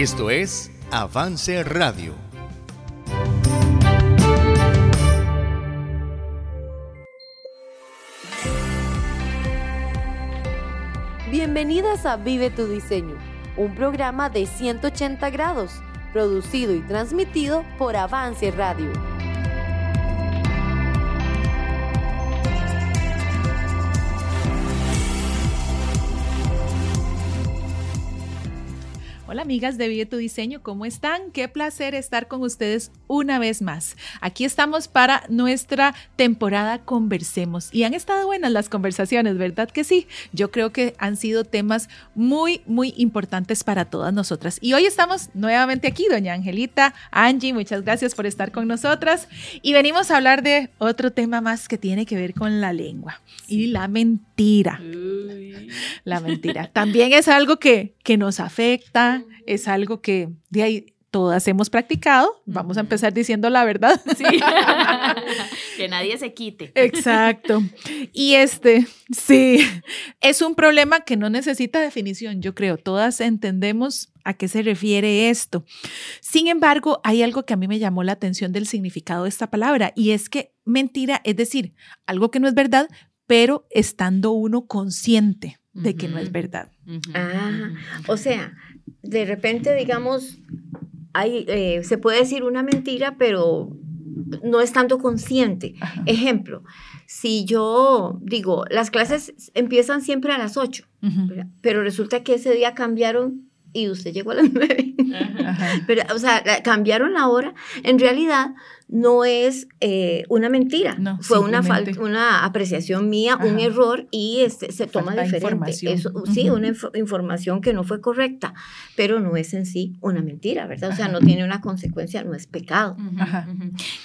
Esto es Avance Radio. Bienvenidas a Vive tu Diseño, un programa de 180 grados, producido y transmitido por Avance Radio. Hola amigas de Vive tu Diseño, ¿cómo están? Qué placer estar con ustedes una vez más. Aquí estamos para nuestra temporada Conversemos y han estado buenas las conversaciones, ¿verdad que sí? Yo creo que han sido temas muy, muy importantes para todas nosotras. Y hoy estamos nuevamente aquí, doña Angelita, Angie, muchas gracias por estar con nosotras y venimos a hablar de otro tema más que tiene que ver con la lengua y la mentira. La mentira. También es algo que, que nos afecta es algo que de ahí todas hemos practicado. Vamos a empezar diciendo la verdad. Sí. que nadie se quite. Exacto. Y este, sí, es un problema que no necesita definición, yo creo. Todas entendemos a qué se refiere esto. Sin embargo, hay algo que a mí me llamó la atención del significado de esta palabra y es que mentira, es decir, algo que no es verdad, pero estando uno consciente de que no es verdad. Ah, o sea, de repente, digamos, hay, eh, se puede decir una mentira, pero no es tanto consciente. Ejemplo, si yo digo, las clases empiezan siempre a las 8, pero resulta que ese día cambiaron y usted llegó a las 9. Pero, o sea, cambiaron la hora. En realidad, no es eh, una mentira. Fue una, una apreciación mía, un error y este, se toma diferente. Sí, una información que no fue correcta, pero no es en sí una mentira, ¿verdad? O sea, no tiene una consecuencia, no es pecado.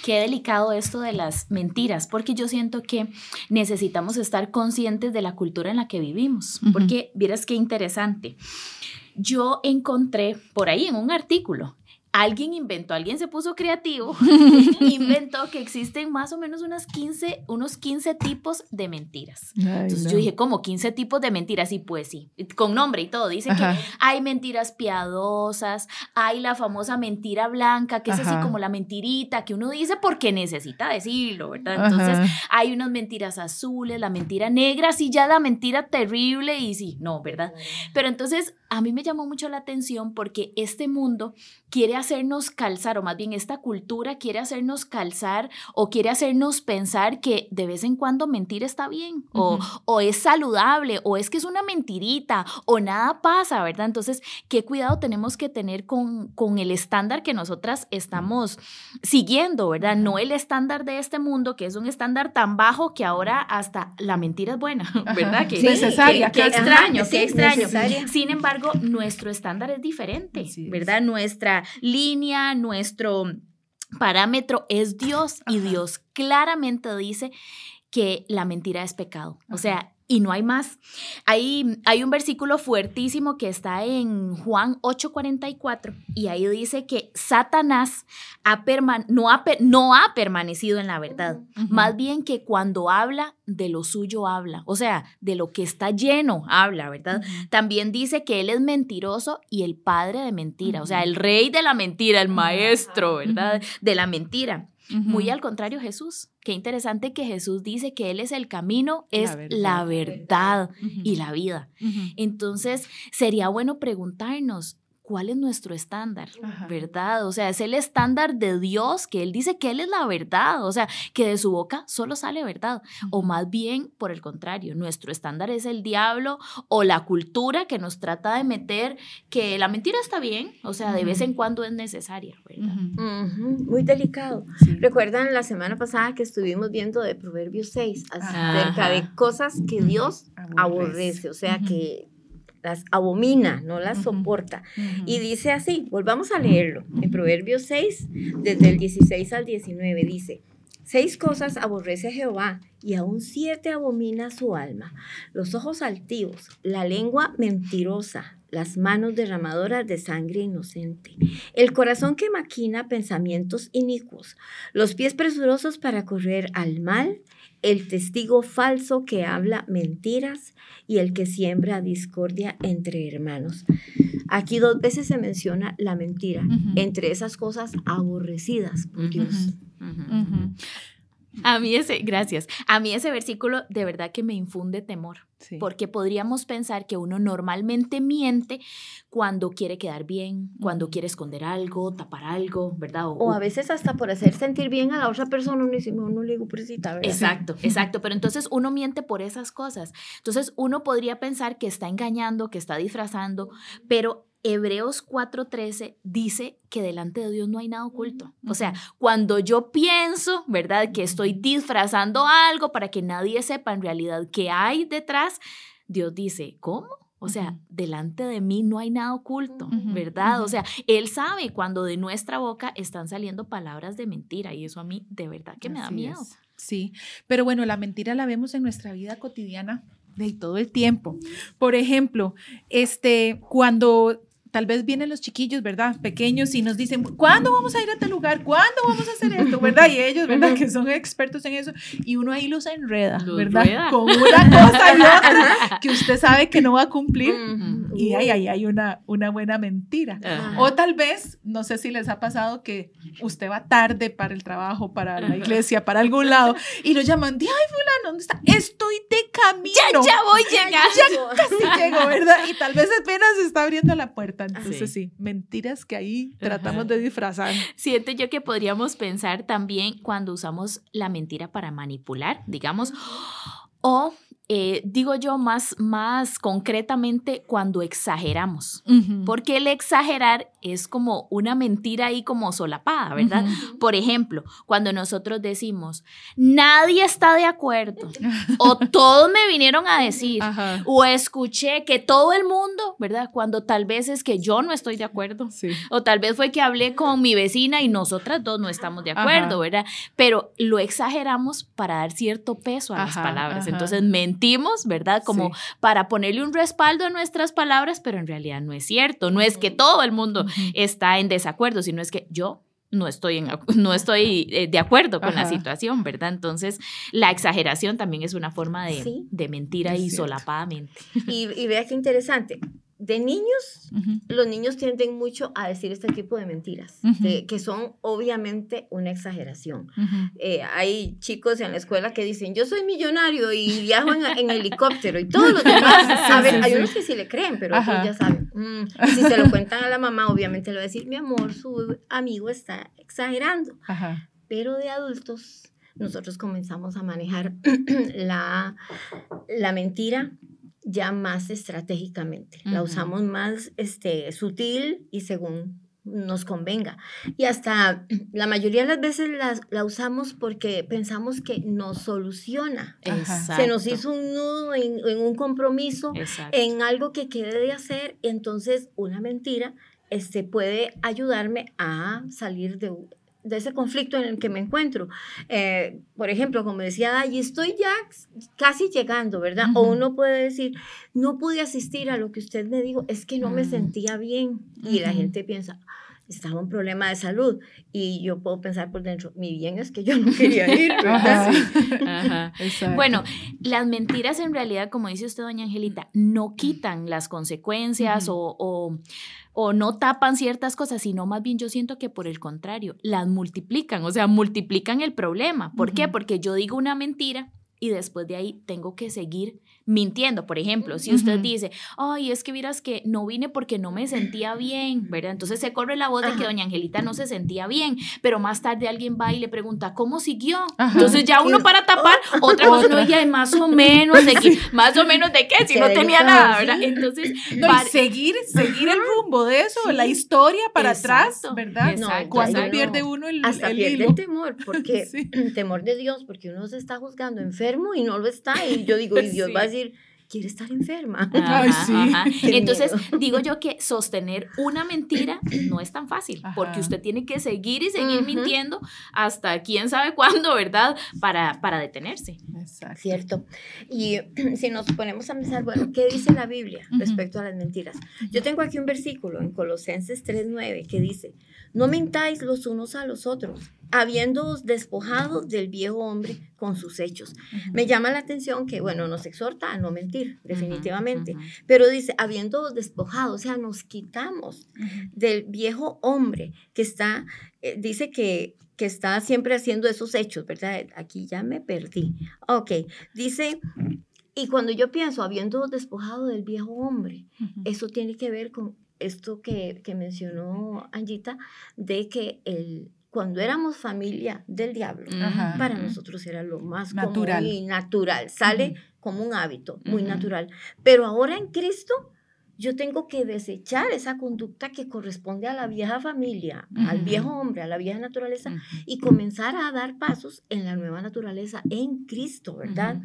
Qué delicado esto de las mentiras, porque yo siento que necesitamos estar conscientes de la cultura en la que vivimos, porque vieras qué interesante. Yo encontré por ahí en un artículo alguien inventó, alguien se puso creativo, inventó que existen más o menos unas 15, unos 15 tipos de mentiras. Entonces yo dije, ¿cómo 15 tipos de mentiras? Y pues sí, con nombre y todo. Dice que hay mentiras piadosas, hay la famosa mentira blanca, que es así como la mentirita que uno dice porque necesita decirlo, ¿verdad? Entonces hay unas mentiras azules, la mentira negra, sí, ya la mentira terrible y sí, no, ¿verdad? Pero entonces a mí me llamó mucho la atención porque este mundo quiere hacernos calzar, o más bien esta cultura quiere hacernos calzar o quiere hacernos pensar que de vez en cuando mentir está bien, o, o, es saludable, o es que es una mentirita, o nada pasa, ¿verdad? Entonces, ¿qué cuidado tenemos que tener con, con el estándar que nosotras estamos siguiendo, ¿verdad? No el estándar de este mundo, que es un estándar tan bajo que ahora hasta la mentira es buena, ¿verdad? Que, necesaria. Qué extraño, qué extraño. Sin embargo, nuestro estándar es diferente, ¿verdad? Nuestra línea, nuestro parámetro es Dios y Dios claramente dice que la mentira es pecado. O sea, y no hay más. Hay, hay un versículo fuertísimo que está en Juan 8:44 y ahí dice que Satanás ha no, ha, no, ha, permanecido en la verdad, más bien que cuando habla de lo suyo habla, o sea, de lo que está lleno habla, ¿verdad? También dice que él es mentiroso y el padre de mentira, o sea, el rey de la mentira, el maestro, ¿verdad? De la mentira. Muy al contrario Jesús. Qué interesante que Jesús dice que Él es el camino, es la verdad, y la vida. Entonces, sería bueno preguntarnos, cuál es nuestro estándar, ¿verdad? O sea, es el estándar de Dios, que Él dice que Él es la verdad, o sea, que de su boca solo sale verdad, o más bien, por el contrario, nuestro estándar es el diablo o la cultura que nos trata de meter que la mentira está bien, o sea, de vez en cuando es necesaria, ¿verdad? Muy delicado. ¿Recuerdan la semana pasada que estuvimos viendo de Proverbios 6 acerca de cosas que Dios aborrece, o sea, que las abomina, no las soporta. Y dice así, volvamos a leerlo, en Proverbios 6, desde el 16 al 19, dice, Seis cosas aborrece Jehová y aún siete abomina su alma. Los ojos altivos, la lengua mentirosa, las manos derramadoras de sangre inocente, el corazón que maquina pensamientos inicuos, los pies presurosos para correr al mal, el testigo falso que habla mentiras y el que siembra discordia entre hermanos. Aquí dos veces se menciona la mentira, entre esas cosas aborrecidas por Dios. A mí ese, gracias. A mí ese versículo de verdad que me infunde temor, porque podríamos pensar que uno normalmente miente cuando quiere quedar bien, cuando quiere esconder algo, tapar algo, ¿verdad? O, a veces hasta por hacer sentir bien a la otra persona, uno dice, no, no le digo ¿verdad? Exacto, exacto, pero entonces uno miente por esas cosas. Entonces uno podría pensar que está engañando, que está disfrazando, pero Hebreos 4:13 dice que delante de Dios no hay nada oculto. O sea, cuando yo pienso, ¿verdad? Que estoy disfrazando algo para que nadie sepa en realidad qué hay detrás, Dios dice, ¿cómo? O sea, delante de mí no hay nada oculto, ¿verdad? O sea, Él sabe cuando de nuestra boca están saliendo palabras de mentira y eso a mí de verdad que me da miedo. Sí, pero bueno, la mentira la vemos en nuestra vida cotidiana de todo el tiempo. Por ejemplo, este, cuando tal vez vienen los chiquillos, ¿verdad? Pequeños y nos dicen, ¿cuándo vamos a ir a tal lugar? ¿Cuándo vamos a hacer esto? ¿Verdad? Y ellos, ¿verdad? Que son expertos en eso. Y uno ahí los enreda, ¿verdad? Con una cosa y otra que usted sabe que no va a cumplir. Y ahí, ahí hay una, una buena mentira. O tal vez, no sé si les ha pasado que usted va tarde para el trabajo, para la iglesia, para algún lado, y lo llaman, ay, fulano, ¿dónde está? Estoy de camino. Ya, ya voy llegando. Ya casi llego, ¿verdad? Y tal vez apenas está abriendo la puerta. Entonces sí, mentiras que ahí tratamos de disfrazar. Siento yo que podríamos pensar también cuando usamos la mentira para manipular, digamos, o eh, digo yo más, más concretamente cuando exageramos, porque el exagerar es como una mentira ahí como solapada, ¿verdad? Por ejemplo, cuando nosotros decimos, nadie está de acuerdo, o todos me vinieron a decir, o escuché que todo el mundo, ¿verdad? Cuando tal vez es que yo no estoy de acuerdo, o tal vez fue que hablé con mi vecina y nosotras dos no estamos de acuerdo, ¿verdad? Pero lo exageramos para dar cierto peso a las palabras, entonces mentimos, ¿verdad? Como para ponerle un respaldo a nuestras palabras, pero en realidad no es cierto, no es que todo el mundo está en desacuerdo, sino es que yo no estoy, en, no estoy eh, de acuerdo con la situación, ¿verdad? Entonces, la exageración también es una forma de, de mentir ahí solapadamente. Y, y vea qué interesante de niños, los niños tienden mucho a decir este tipo de mentiras, que, son obviamente una exageración. Eh, hay chicos en la escuela que dicen, yo soy millonario y viajo en, helicóptero y todos los demás saben, hay unos que sí le creen, pero otros ya saben. Mm, si se lo cuentan a la mamá, obviamente le va a decir, mi amor, su amigo está exagerando. Pero de adultos, nosotros comenzamos a manejar la, la mentira ya más estratégicamente. La usamos más este, sutil y según nos convenga. Y hasta la mayoría de las veces la, la usamos porque pensamos que nos soluciona. Se nos hizo un nudo en, en un compromiso, en algo que quede de hacer. Entonces, una mentira este, puede ayudarme a salir de, de ese conflicto en el que me encuentro. Eh, por ejemplo, como decía allí estoy ya casi llegando, ¿verdad? O uno puede decir, no pude asistir a lo que usted me dijo, es que no me sentía bien. Y la gente piensa, estaba un problema de salud. Y yo puedo pensar por dentro, mi bien es que yo no quería ir, ¿verdad? bueno, las mentiras en realidad, como dice usted, doña Angelita, no quitan las consecuencias o o no tapan ciertas cosas, sino más bien yo siento que por el contrario, las multiplican, o sea, multiplican el problema. ¿Por qué? Porque yo digo una mentira y después de ahí tengo que seguir mintiendo. Por ejemplo, si usted dice, ay, es que miras que no vine porque no me sentía bien, ¿verdad? Entonces se corre la voz de que doña Angelita no se sentía bien, pero más tarde alguien va y le pregunta, ¿cómo siguió? Entonces ya uno para tapar, otra cosa, no, ya más o menos de qué, más o menos de qué, si no tenía nada, ¿verdad? Entonces, seguir, seguir el rumbo de eso, la historia para atrás, ¿verdad? Cuando pierde uno el, Hasta el pierde el temor, porque temor de Dios, porque uno se está juzgando enfermo y no lo está, y yo digo, y Dios va a decir, quiere estar enferma. Ay, sí. Entonces, digo yo que sostener una mentira no es tan fácil, porque usted tiene que seguir y seguir mintiendo hasta quién sabe cuándo, ¿verdad? Para, para detenerse. Exacto. Cierto. Y si nos ponemos a pensar, bueno, ¿qué dice la Biblia respecto a las mentiras? Yo tengo aquí un versículo en Colosenses 3.9 que dice, no mintáis los unos a los otros habiendo despojado del viejo hombre con sus hechos. Me llama la atención que, bueno, nos exhorta a no mentir, definitivamente, pero dice, habiendo despojado, o sea, nos quitamos del viejo hombre que está, eh, dice que, que está siempre haciendo esos hechos, ¿verdad? Aquí ya me perdí. Ok, dice y cuando yo pienso, habiendo despojado del viejo hombre, eso tiene que ver con esto que, que mencionó Angita, de que el, cuando éramos familia del diablo, para nosotros era lo más natural. y natural, sale como un hábito muy natural. Pero ahora en Cristo yo tengo que desechar esa conducta que corresponde a la vieja familia, al viejo hombre, a la vieja naturaleza, y comenzar a dar pasos en la nueva naturaleza en Cristo, ¿verdad?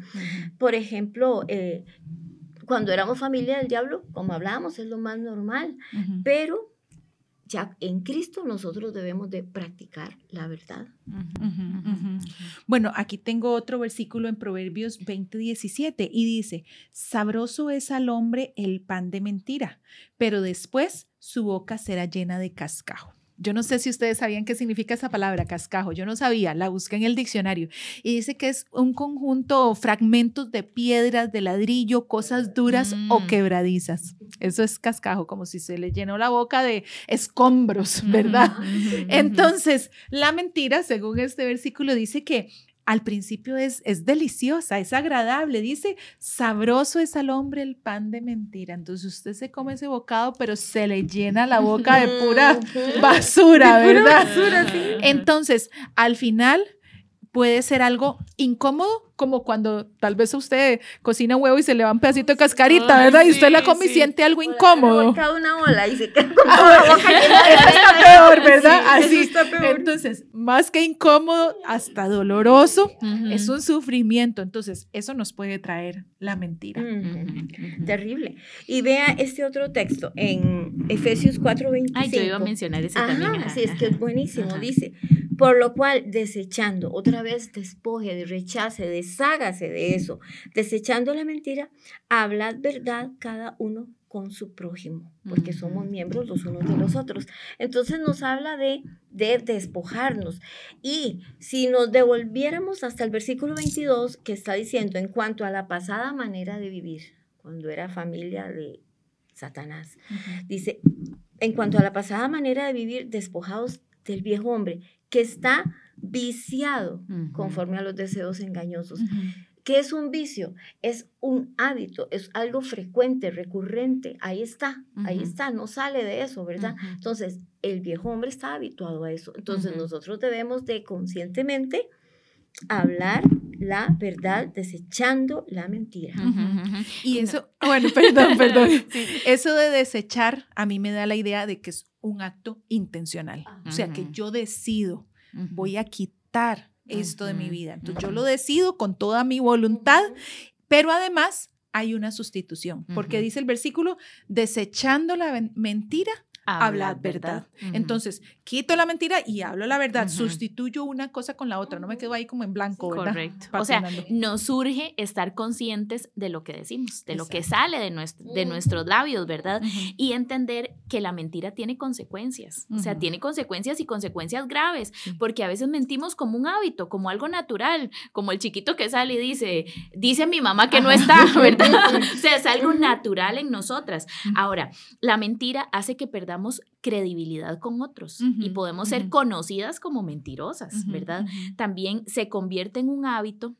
Por ejemplo, eh, cuando éramos familia del diablo, como hablábamos, es lo más normal, pero ya en Cristo nosotros debemos de practicar la verdad. Bueno, aquí tengo otro versículo en Proverbios 20, 17 y dice, sabroso es al hombre el pan de mentira, pero después su boca será llena de cascajo. Yo no sé si ustedes sabían qué significa esa palabra, cascajo. Yo no sabía, la busqué en el diccionario. Y dice que es un conjunto, fragmentos de piedras, de ladrillo, cosas duras o mm. quebradizas. Eso es cascajo, como si se le llenó la boca de escombros, ¿verdad? Entonces, la mentira, según este versículo, dice que al principio es, es deliciosa, es agradable. Dice, sabroso es al hombre el pan de mentira. Entonces usted se come ese bocado, pero se le llena la boca de pura basura, ¿verdad? Entonces, al final puede ser algo incómodo, como cuando tal vez usted cocina huevo y se le va un pedacito de cascarita, ¿verdad? y usted la come y siente algo incómodo. Cada una ola y se queda ah, está peor, ¿verdad? Así. Está peor. Entonces, más que incómodo, hasta doloroso, es un sufrimiento. Entonces, eso nos puede traer la mentira. Terrible. Y vea este otro texto en Efesios 4:25. Ay, yo iba a mencionar ese también. Sí, es que es buenísimo. Dice, por lo cual, desechando, otra vez despoje, de rechace, deshágase de eso, desechando la mentira, hablad verdad cada uno con su prójimo, porque somos miembros los unos de los otros. Entonces nos habla de, de despojarnos. Y si nos devolviéramos hasta el versículo 22, que está diciendo, en cuanto a la pasada manera de vivir, cuando era familia de Satanás, dice, en cuanto a la pasada manera de vivir, despojados del viejo hombre, que está viciado conforme a los deseos engañosos. ¿Qué es un vicio? Es un hábito, es algo frecuente, recurrente. Ahí está, ahí está, no sale de eso, ¿verdad? Entonces, el viejo hombre está habituado a eso. Entonces, nosotros debemos de conscientemente hablar la verdad desechando la mentira. Y eso, bueno, perdón, perdón. Eso de desechar a mí me da la idea de que es un acto intencional. O sea, que yo decido, voy a quitar esto de mi vida. Entonces yo lo decido con toda mi voluntad, pero además hay una sustitución, porque dice el versículo, desechando la mentira, habla verdad. Entonces, quito la mentira y hablo la verdad, sustituyo una cosa con la otra, no me quedo ahí como en blanco, ¿verdad? Correcto. O sea, nos surge estar conscientes de lo que decimos, de lo que sale de, nuestro, de nuestros labios, ¿verdad? Y entender que la mentira tiene consecuencias, o sea, tiene consecuencias y consecuencias graves, porque a veces mentimos como un hábito, como algo natural, como el chiquito que sale y dice, dice mi mamá que no está, ¿verdad? o sea, es algo natural en nosotras. Ahora, la mentira hace que perdamos credibilidad con otros y podemos ser conocidas como mentirosas, ¿verdad? También se convierte en un hábito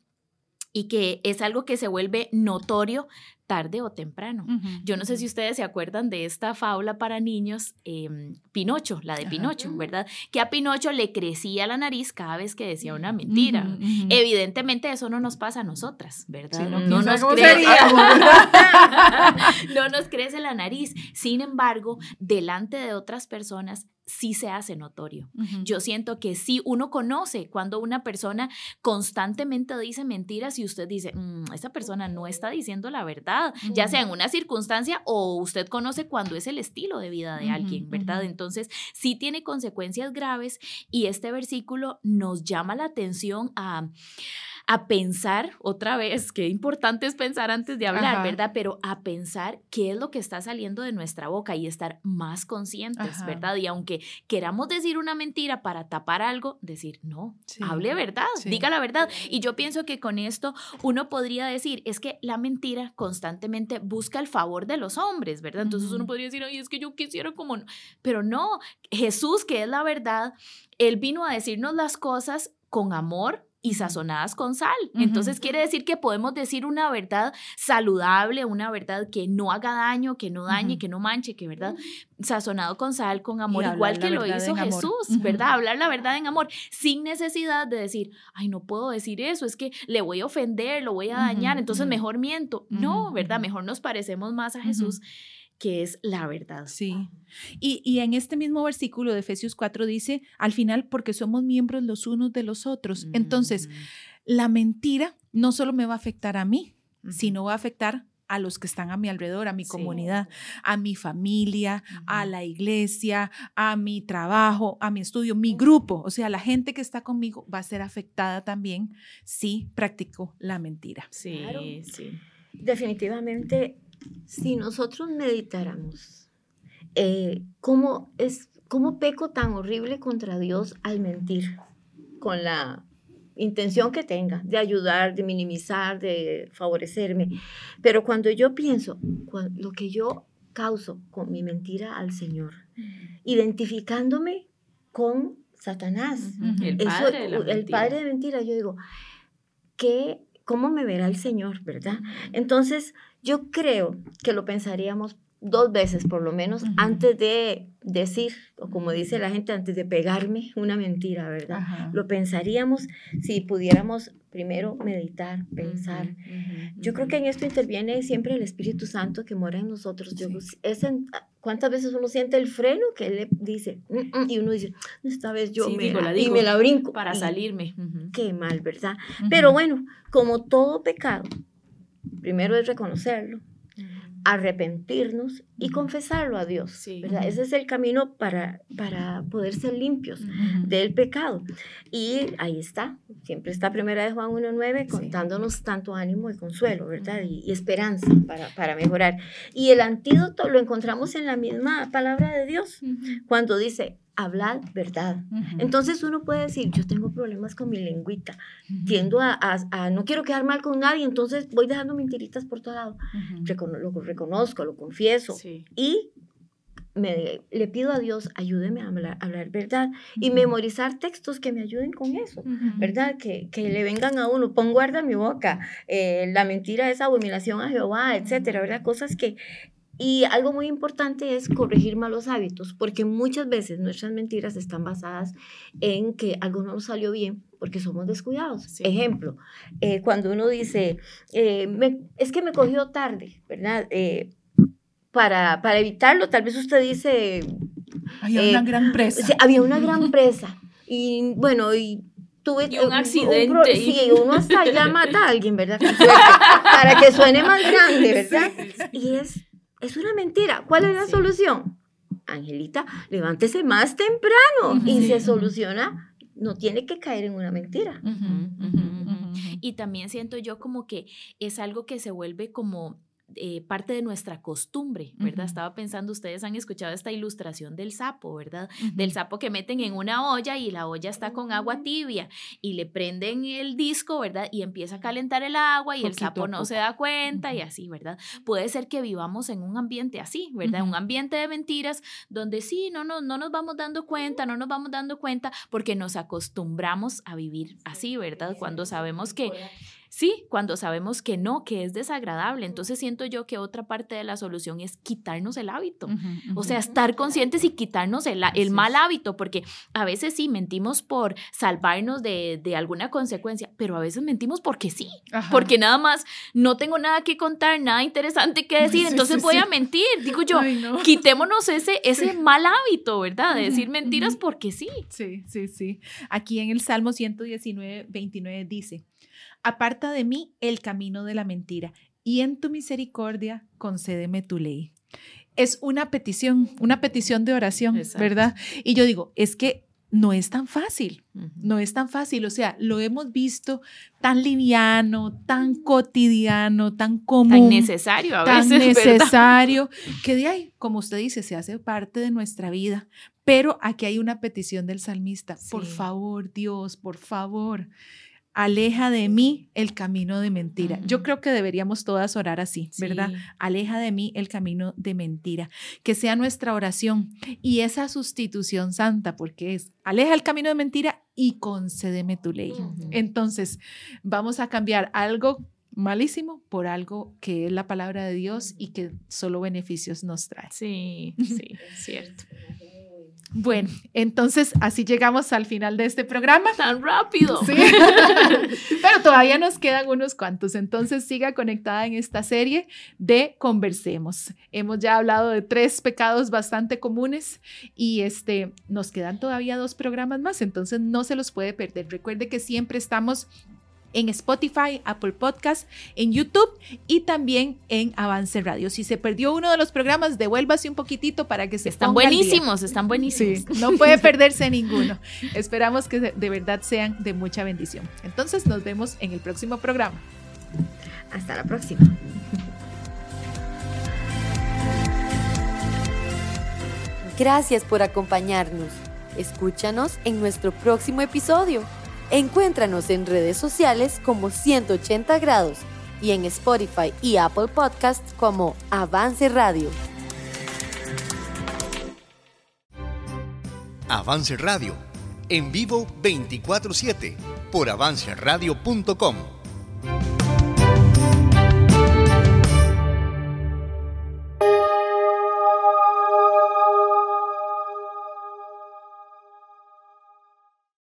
y que es algo que se vuelve notorio tarde o temprano. Yo no sé si ustedes se acuerdan de esta fábula para niños, em, Pinocho, la de Pinocho, ¿verdad? Que a Pinocho le crecía la nariz cada vez que decía una mentira. Evidentemente eso no nos pasa a nosotras, ¿verdad? no, nos crece, no nos crece la nariz. Sin embargo, delante de otras personas sí se hace notorio. Yo siento que sí, uno conoce cuando una persona constantemente dice mentiras y usted dice, mm, esa persona no está diciendo la verdad, ya sea en una circunstancia o usted conoce cuando es el estilo de vida de alguien, ¿verdad? Entonces, sí tiene consecuencias graves y este versículo nos llama la atención a a pensar otra vez, qué importante es pensar antes de hablar, ¿verdad? Pero a pensar qué es lo que está saliendo de nuestra boca y estar más conscientes, ¿verdad? Y aunque queramos decir una mentira para tapar algo, decir, no, hable verdad, diga la verdad. Y yo pienso que con esto uno podría decir, es que la mentira constantemente busca el favor de los hombres, ¿verdad? Entonces uno podría decir, ay, es que yo quisiera como, pero no, Jesús, que es la verdad, él vino a decirnos las cosas con amor, y sazonadas con sal. Entonces quiere decir que podemos decir una verdad saludable, una verdad que no haga daño, que no dañe, que no manche, que verdad sazonado con sal, con amor, igual que lo hizo Jesús, ¿verdad? Hablar la verdad en amor, sin necesidad de decir, ay, no puedo decir eso, es que le voy a ofender, lo voy a dañar, entonces mejor miento. No, ¿verdad? Mejor nos parecemos más a Jesús que es la verdad. Sí. Y, y, en este mismo versículo de Efesios 4 dice, al final, porque somos miembros los unos de los otros. Entonces, la mentira no solo me va a afectar a mí, sino va a afectar a los que están a mi alrededor, a mi comunidad, a mi familia, a la iglesia, a mi trabajo, a mi estudio, mi grupo. O sea, la gente que está conmigo va a ser afectada también si practico la mentira. Sí, sí. Definitivamente si nosotros meditáramos eh, cómo, es, cómo peco tan horrible contra Dios al mentir, con la intención que tenga, de ayudar, de minimizar, de favorecerme. Pero cuando yo pienso lo que yo causo con mi mentira al Señor, identificándome con Satanás, el, padre de el padre de mentira, yo digo, ¿qué, ¿cómo me verá el Señor, verdad? Entonces, yo creo que lo pensaríamos dos veces por lo menos antes de decir, o como dice la gente, antes de pegarme una mentira, ¿verdad? Lo pensaríamos si pudiéramos primero meditar, pensar. Yo creo que en esto interviene siempre el Espíritu Santo que mora en nosotros. ¿Cuántas veces uno siente el freno que él le dice? Mm, mm", y uno dice, esta vez yo me, la y me la brinco. Para salirme. Qué mal, ¿verdad? Pero bueno, como todo pecado, primero es reconocerlo, arrepentirnos y confesarlo a Dios. ¿verdad? Ese es el camino para, para poder ser limpios del pecado. Y ahí está, siempre está Primera de Juan 1.9 contándonos tanto ánimo y consuelo, ¿verdad? Y, esperanza para, para, mejorar. Y el antídoto lo encontramos en la misma palabra de Dios, cuando dice, hablar verdad. Entonces uno puede decir, yo tengo problemas con mi lengüita, tiendo a, a, no quiero quedar mal con nadie, entonces voy dejando mentiritas por todo lado. lo reconozco, lo confieso y me, le pido a Dios, ayúdeme a hablar, hablar verdad y memorizar textos que me ayuden con eso, ¿verdad? Que, que, le vengan a uno, pon guarda mi boca, eh, la mentira es abominación a Jehová, etcétera, ¿verdad? Cosas que, y algo muy importante es corregir malos hábitos, porque muchas veces nuestras mentiras están basadas en que algo no nos salió bien porque somos descuidados. Ejemplo, eh, cuando uno dice, eh, es que me cogió tarde, ¿verdad? Eh, para, para evitarlo, tal vez usted dice... Había una gran presa. había una gran presa. Y bueno, y tuve un accidente. sí, uno hasta ya mata a alguien, ¿verdad? para que suene más grande, ¿verdad? Y es es una mentira. ¿Cuál es la solución? Angelita, levántese más temprano y se soluciona. No tiene que caer en una mentira. Y también siento yo como que es algo que se vuelve como eh, parte de nuestra costumbre, ¿verdad? Estaba pensando, ustedes han escuchado esta ilustración del sapo, ¿verdad? Del sapo que meten en una olla y la olla está con agua tibia y le prenden el disco, ¿verdad? Y empieza a calentar el agua y el sapo no se da cuenta y así, ¿verdad? Puede ser que vivamos en un ambiente así, ¿verdad? Un ambiente de mentiras donde sí, no, no, no nos vamos dando cuenta, no nos vamos dando cuenta porque nos acostumbramos a vivir así, ¿verdad? Cuando sabemos que Sí, cuando sabemos que no, que es desagradable. Entonces siento yo que otra parte de la solución es quitarnos el hábito. O sea, estar conscientes y quitarnos el, el mal hábito, porque a veces sí mentimos por salvarnos de, de alguna consecuencia, pero a veces mentimos porque sí, porque nada más no tengo nada que contar, nada interesante que decir, entonces voy a mentir. Digo yo, quitémonos ese, ese mal hábito, ¿verdad? De decir mentiras porque sí. Sí, sí, sí. Aquí en el Salmo 119, 29 dice, Aparta de mí el camino de la mentira y en tu misericordia concédeme tu ley. Es una petición, una petición de oración, ¿verdad? Y yo digo, es que no es tan fácil, no es tan fácil, o sea, lo hemos visto tan liviano, tan cotidiano, tan común. Tan necesario a veces. Tan necesario, que de ahí, como usted dice, se hace parte de nuestra vida. Pero aquí hay una petición del salmista, por favor, Dios, por favor, aleja de mí el camino de mentira. Yo creo que deberíamos todas orar así, ¿verdad? Aleja de mí el camino de mentira. Que sea nuestra oración y esa sustitución santa, porque es, aleja el camino de mentira y concédeme tu ley. Entonces, vamos a cambiar algo malísimo por algo que es la palabra de Dios y que solo beneficios nos trae. Sí, sí, cierto. Bueno, entonces así llegamos al final de este programa. Tan rápido. Sí. Pero todavía nos quedan unos cuantos. Entonces siga conectada en esta serie de Conversemos. Hemos ya hablado de tres pecados bastante comunes y este nos quedan todavía dos programas más, entonces no se los puede perder. Recuerde que siempre estamos en Spotify, Apple Podcast, en YouTube y también en Avance Radio. Si se perdió uno de los programas, devuélvase un poquitito para que se Están buenísimos, están buenísimos. no puede perderse ninguno. Esperamos que de verdad sean de mucha bendición. Entonces nos vemos en el próximo programa. Hasta la próxima. Gracias por acompañarnos. Escúchanos en nuestro próximo episodio. Encuéntranos en redes sociales como 180 grados y en Spotify y Apple Podcasts como Avance Radio. Avance Radio, en vivo 24/7 por avanceradio.com.